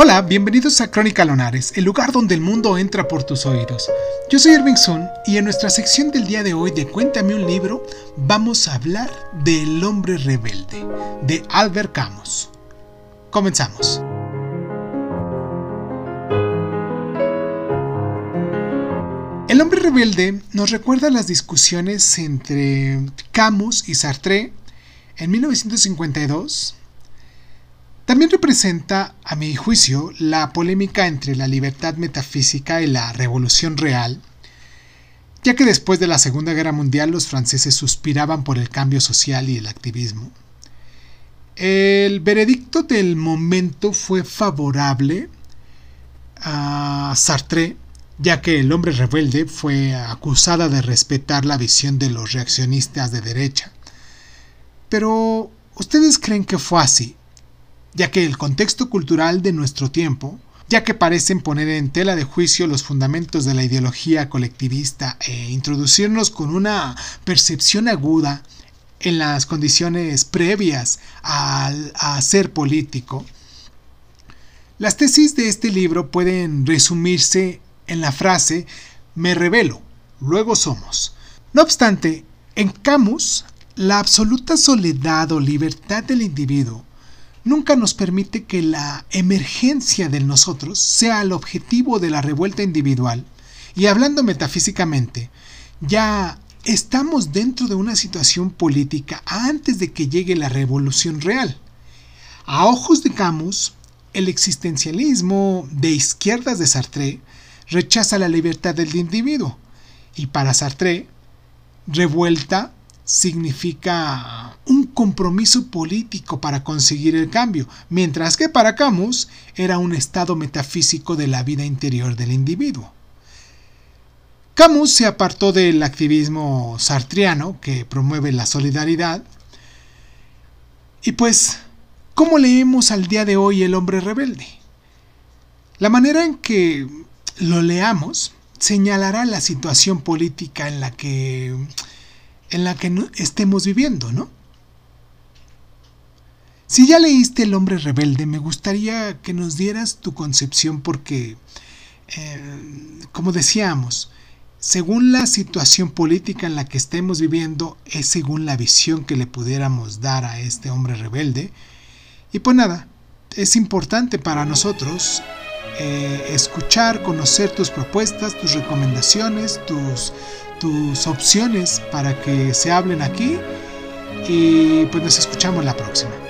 Hola, bienvenidos a Crónica Lonares, el lugar donde el mundo entra por tus oídos. Yo soy Irving Sun y en nuestra sección del día de hoy de Cuéntame un libro vamos a hablar de El hombre rebelde, de Albert Camus. Comenzamos. El hombre rebelde nos recuerda las discusiones entre Camus y Sartre en 1952 también representa, a mi juicio, la polémica entre la libertad metafísica y la revolución real, ya que después de la Segunda Guerra Mundial los franceses suspiraban por el cambio social y el activismo. El veredicto del momento fue favorable a Sartre, ya que el hombre rebelde fue acusada de respetar la visión de los reaccionistas de derecha. Pero, ¿ustedes creen que fue así? Ya que el contexto cultural de nuestro tiempo, ya que parecen poner en tela de juicio los fundamentos de la ideología colectivista e introducirnos con una percepción aguda en las condiciones previas a ser político. Las tesis de este libro pueden resumirse en la frase me revelo, luego somos. No obstante, en Camus, la absoluta soledad o libertad del individuo nunca nos permite que la emergencia de nosotros sea el objetivo de la revuelta individual. Y hablando metafísicamente, ya estamos dentro de una situación política antes de que llegue la revolución real. A ojos de Camus, el existencialismo de izquierdas de Sartre rechaza la libertad del individuo y para Sartre, revuelta significa un compromiso político para conseguir el cambio, mientras que para Camus era un estado metafísico de la vida interior del individuo. Camus se apartó del activismo sartriano que promueve la solidaridad. Y pues, ¿cómo leemos al día de hoy El hombre rebelde? La manera en que lo leamos señalará la situación política en la que en la que estemos viviendo, ¿no? Si ya leíste El hombre rebelde, me gustaría que nos dieras tu concepción porque, eh, como decíamos, según la situación política en la que estemos viviendo, es según la visión que le pudiéramos dar a este hombre rebelde. Y pues nada, es importante para nosotros eh, escuchar, conocer tus propuestas, tus recomendaciones, tus, tus opciones para que se hablen aquí y pues nos escuchamos la próxima.